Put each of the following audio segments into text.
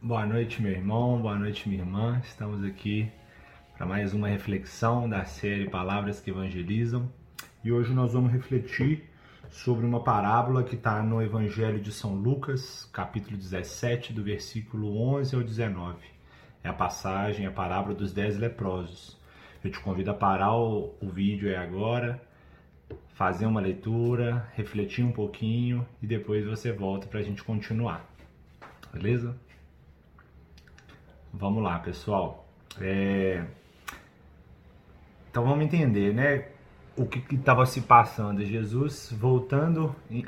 Boa noite, meu irmão, boa noite, minha irmã. Estamos aqui para mais uma reflexão da série Palavras que Evangelizam e hoje nós vamos refletir sobre uma parábola que está no Evangelho de São Lucas, capítulo 17, do versículo 11 ao 19. É a passagem, a parábola dos dez leprosos. Eu te convido a parar o, o vídeo aí agora, fazer uma leitura, refletir um pouquinho e depois você volta para a gente continuar. Beleza? Vamos lá, pessoal. É... Então vamos entender, né? O que estava se passando? Jesus voltando em,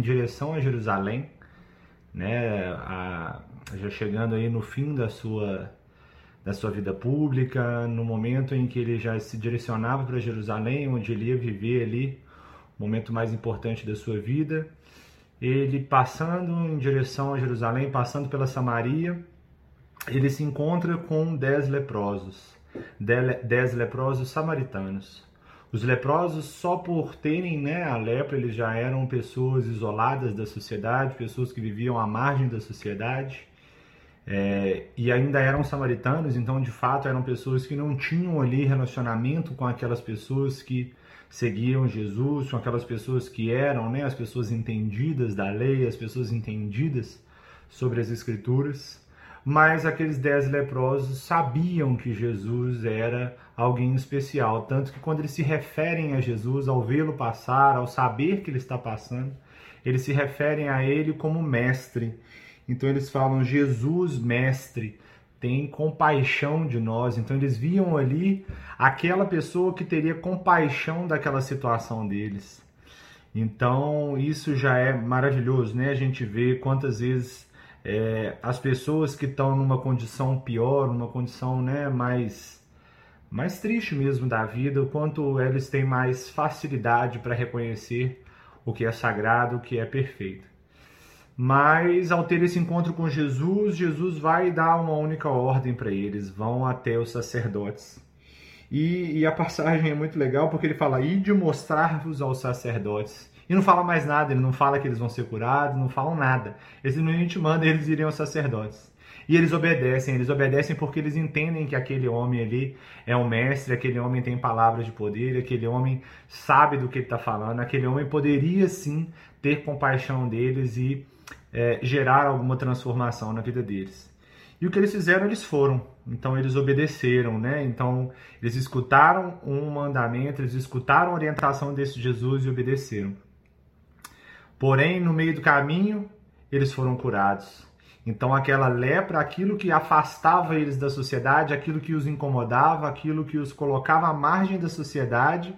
direção a Jerusalém, né? A, já chegando aí no fim da sua da sua vida pública, no momento em que ele já se direcionava para Jerusalém, onde ele ia viver ali o momento mais importante da sua vida. Ele passando em direção a Jerusalém, passando pela Samaria, ele se encontra com dez leprosos, dez leprosos samaritanos. Os leprosos, só por terem né, a lepra, eles já eram pessoas isoladas da sociedade, pessoas que viviam à margem da sociedade, é, e ainda eram samaritanos, então de fato eram pessoas que não tinham ali relacionamento com aquelas pessoas que seguiam Jesus, com aquelas pessoas que eram né, as pessoas entendidas da lei, as pessoas entendidas sobre as Escrituras mas aqueles dez leprosos sabiam que Jesus era alguém especial, tanto que quando eles se referem a Jesus, ao vê-lo passar, ao saber que ele está passando, eles se referem a ele como mestre. Então eles falam: Jesus, mestre, tem compaixão de nós. Então eles viam ali aquela pessoa que teria compaixão daquela situação deles. Então isso já é maravilhoso, né? A gente vê quantas vezes é, as pessoas que estão numa condição pior, numa condição né, mais, mais triste mesmo da vida, o quanto eles têm mais facilidade para reconhecer o que é sagrado, o que é perfeito. Mas ao ter esse encontro com Jesus, Jesus vai dar uma única ordem para eles: vão até os sacerdotes. E, e, a passagem é muito legal porque ele fala: ide mostrar-vos aos sacerdotes. E não fala mais nada, ele não fala que eles vão ser curados, não falam nada. Ele simplesmente manda eles irem aos sacerdotes. E eles obedecem, eles obedecem porque eles entendem que aquele homem ali é um mestre, aquele homem tem palavras de poder, aquele homem sabe do que ele está falando, aquele homem poderia sim ter compaixão deles e é, gerar alguma transformação na vida deles. E o que eles fizeram, eles foram. Então eles obedeceram, né? Então eles escutaram um mandamento, eles escutaram a orientação desse Jesus e obedeceram. Porém, no meio do caminho, eles foram curados. Então, aquela lepra, aquilo que afastava eles da sociedade, aquilo que os incomodava, aquilo que os colocava à margem da sociedade,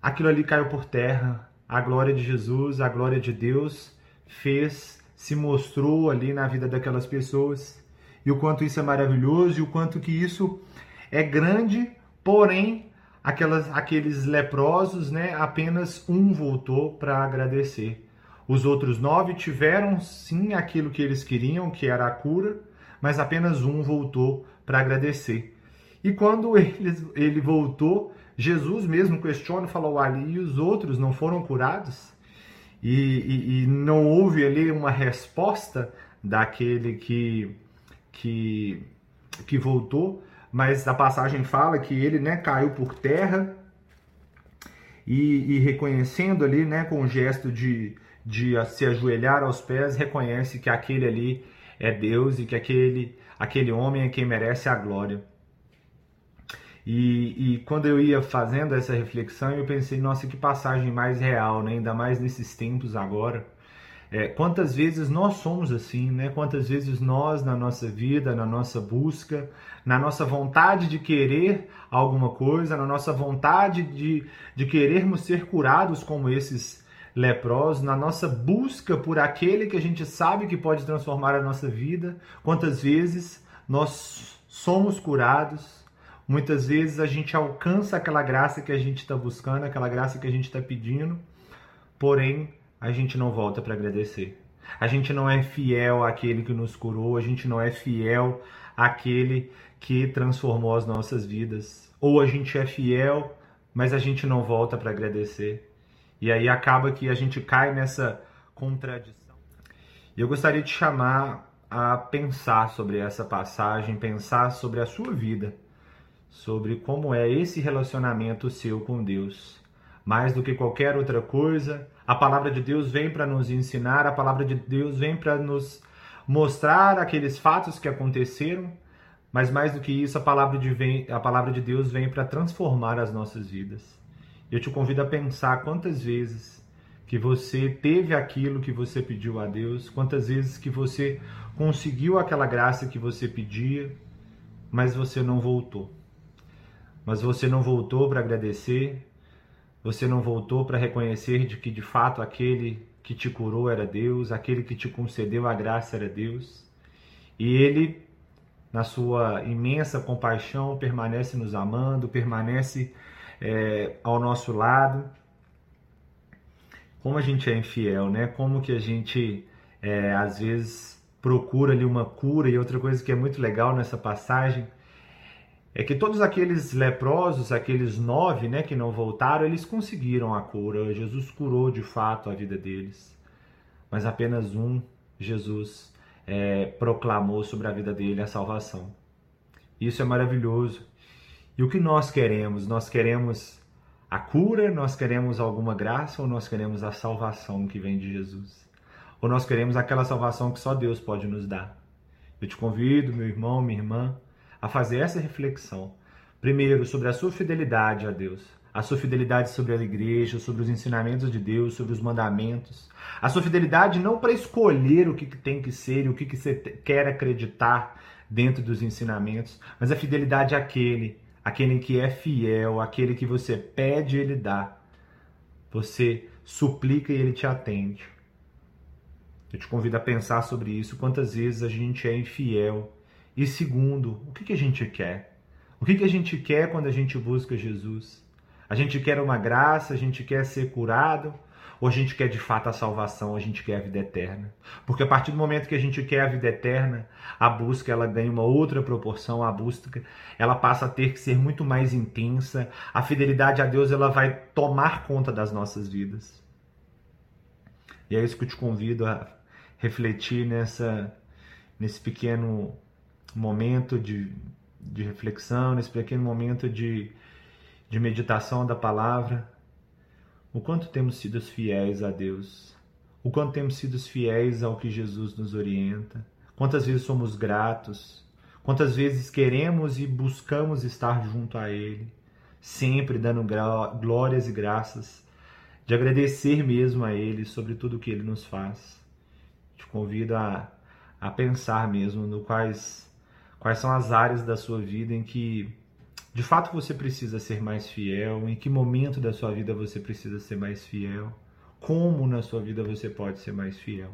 aquilo ali caiu por terra. A glória de Jesus, a glória de Deus fez, se mostrou ali na vida daquelas pessoas. E o quanto isso é maravilhoso e o quanto que isso é grande, porém aquelas, aqueles leprosos, né, apenas um voltou para agradecer. Os outros nove tiveram sim aquilo que eles queriam, que era a cura, mas apenas um voltou para agradecer. E quando ele, ele voltou, Jesus mesmo questiona e falou ali, e os outros não foram curados? E, e, e, não houve ali uma resposta daquele que, que, que voltou mas a passagem fala que ele né, caiu por terra e, e reconhecendo ali, né, com o gesto de, de se ajoelhar aos pés, reconhece que aquele ali é Deus e que aquele, aquele homem é quem merece a glória. E, e, quando eu ia fazendo essa reflexão, eu pensei, nossa, que passagem mais real, né? ainda mais nesses tempos agora é, quantas vezes nós somos assim, né? Quantas vezes nós, na nossa vida, na nossa busca, na nossa vontade de querer alguma coisa, na nossa vontade de, de querermos ser curados como esses leprosos, na nossa busca por aquele que a gente sabe que pode transformar a nossa vida, quantas vezes nós somos curados, muitas vezes a gente alcança aquela graça que a gente está buscando, aquela graça que a gente está pedindo, porém a gente não volta para agradecer. A gente não é fiel àquele que nos curou, a gente não é fiel àquele que transformou as nossas vidas. Ou a gente é fiel, mas a gente não volta para agradecer. E aí acaba que a gente cai nessa contradição. E eu gostaria de chamar a pensar sobre essa passagem, pensar sobre a sua vida, sobre como é esse relacionamento seu com Deus. Mais do que qualquer outra coisa, a palavra de Deus vem para nos ensinar, a palavra de Deus vem para nos mostrar aqueles fatos que aconteceram, mas mais do que isso, a palavra de, vem, a palavra de Deus vem para transformar as nossas vidas. Eu te convido a pensar quantas vezes que você teve aquilo que você pediu a Deus, quantas vezes que você conseguiu aquela graça que você pedia, mas você não voltou. Mas você não voltou para agradecer, você não voltou para reconhecer de que de fato aquele que te curou era Deus, aquele que te concedeu a graça era Deus. E ele, na sua imensa compaixão, permanece nos amando, permanece é, ao nosso lado. Como a gente é infiel, né? Como que a gente é, às vezes procura ali uma cura e outra coisa que é muito legal nessa passagem é que todos aqueles leprosos, aqueles nove, né, que não voltaram, eles conseguiram a cura. Jesus curou de fato a vida deles, mas apenas um, Jesus, é, proclamou sobre a vida dele a salvação. Isso é maravilhoso. E o que nós queremos? Nós queremos a cura, nós queremos alguma graça ou nós queremos a salvação que vem de Jesus? Ou nós queremos aquela salvação que só Deus pode nos dar? Eu te convido, meu irmão, minha irmã, a fazer essa reflexão. Primeiro, sobre a sua fidelidade a Deus, a sua fidelidade sobre a igreja, sobre os ensinamentos de Deus, sobre os mandamentos, a sua fidelidade não para escolher o que tem que ser e o que você quer acreditar dentro dos ensinamentos, mas a fidelidade àquele, aquele que é fiel, aquele que você pede e ele dá. Você suplica e ele te atende. Eu te convido a pensar sobre isso, quantas vezes a gente é infiel e segundo, o que, que a gente quer? O que, que a gente quer quando a gente busca Jesus? A gente quer uma graça, a gente quer ser curado, ou a gente quer de fato a salvação, a gente quer a vida eterna? Porque a partir do momento que a gente quer a vida eterna, a busca ela ganha uma outra proporção, a busca ela passa a ter que ser muito mais intensa, a fidelidade a Deus ela vai tomar conta das nossas vidas. E é isso que eu te convido a refletir nessa nesse pequeno momento de, de reflexão, nesse pequeno momento de, de meditação da palavra, o quanto temos sido fiéis a Deus, o quanto temos sido fiéis ao que Jesus nos orienta, quantas vezes somos gratos, quantas vezes queremos e buscamos estar junto a Ele, sempre dando glórias e graças, de agradecer mesmo a Ele sobre tudo o que Ele nos faz. Te convido a, a pensar mesmo no quais Quais são as áreas da sua vida em que de fato você precisa ser mais fiel? Em que momento da sua vida você precisa ser mais fiel? Como na sua vida você pode ser mais fiel?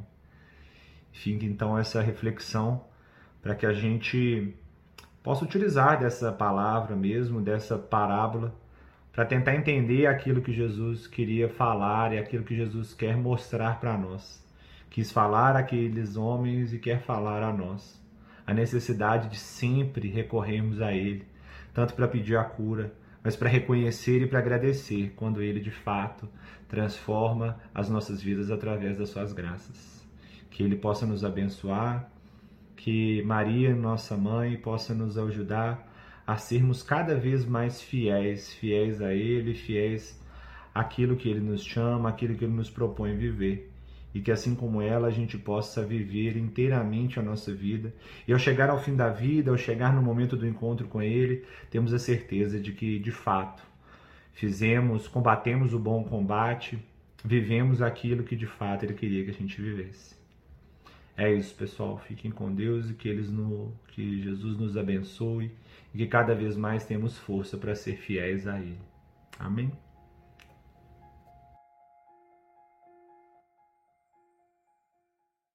Fica então essa reflexão para que a gente possa utilizar dessa palavra mesmo, dessa parábola, para tentar entender aquilo que Jesus queria falar e aquilo que Jesus quer mostrar para nós. Quis falar àqueles homens e quer falar a nós a necessidade de sempre recorrermos a Ele, tanto para pedir a cura, mas para reconhecer e para agradecer quando Ele de fato transforma as nossas vidas através das Suas graças. Que Ele possa nos abençoar, que Maria, nossa mãe, possa nos ajudar a sermos cada vez mais fiéis, fiéis a Ele, fiéis àquilo que Ele nos chama, àquilo que Ele nos propõe viver e que assim como ela a gente possa viver inteiramente a nossa vida. E ao chegar ao fim da vida, ao chegar no momento do encontro com Ele, temos a certeza de que de fato fizemos, combatemos o bom combate, vivemos aquilo que de fato Ele queria que a gente vivesse. É isso, pessoal. Fiquem com Deus e que eles no, que Jesus nos abençoe e que cada vez mais temos força para ser fiéis a Ele. Amém.